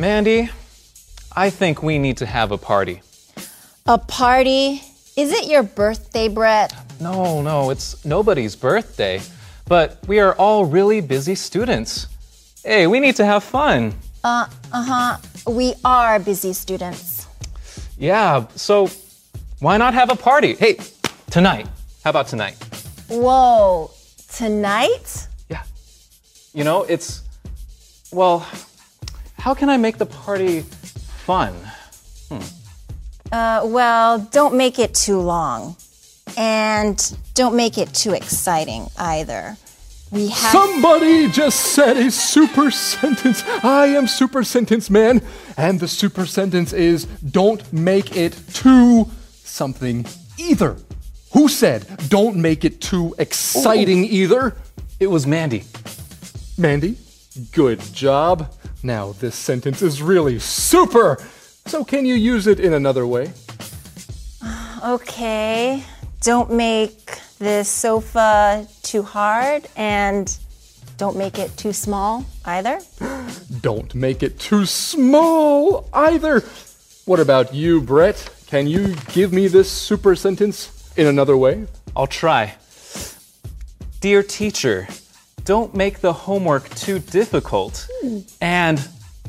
Mandy, I think we need to have a party. A party? Is it your birthday, Brett? No, no, it's nobody's birthday. But we are all really busy students. Hey, we need to have fun. Uh uh huh. We are busy students. Yeah, so why not have a party? Hey, tonight. How about tonight? Whoa, tonight? Yeah. You know, it's, well, how can I make the party fun? Uh, well, don't make it too long. And don't make it too exciting either. We have. Somebody just said a super sentence. I am super sentence man. And the super sentence is don't make it too something either. Who said don't make it too exciting either? It was Mandy. Mandy, good job. Now this sentence is really super. So can you use it in another way? Okay. Don't make this sofa too hard and don't make it too small either. Don't make it too small either. What about you, Brett? Can you give me this super sentence in another way? I'll try. Dear teacher, don't make the homework too difficult. And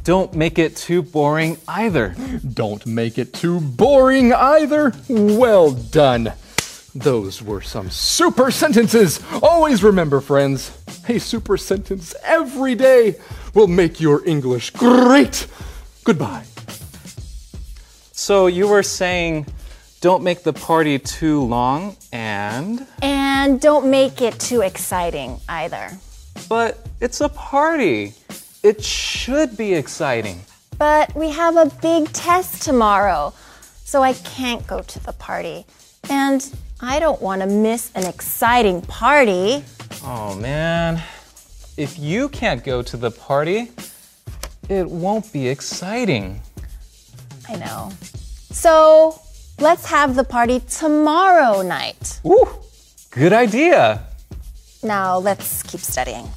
don't make it too boring either. Don't make it too boring either. Well done. Those were some super sentences. Always remember, friends, a super sentence every day will make your English great. Goodbye. So you were saying don't make the party too long and. And don't make it too exciting either. But it's a party. It should be exciting. But we have a big test tomorrow, so I can't go to the party. And I don't want to miss an exciting party. Oh man. If you can't go to the party, it won't be exciting. I know. So let's have the party tomorrow night. Ooh, good idea. Now let's keep studying.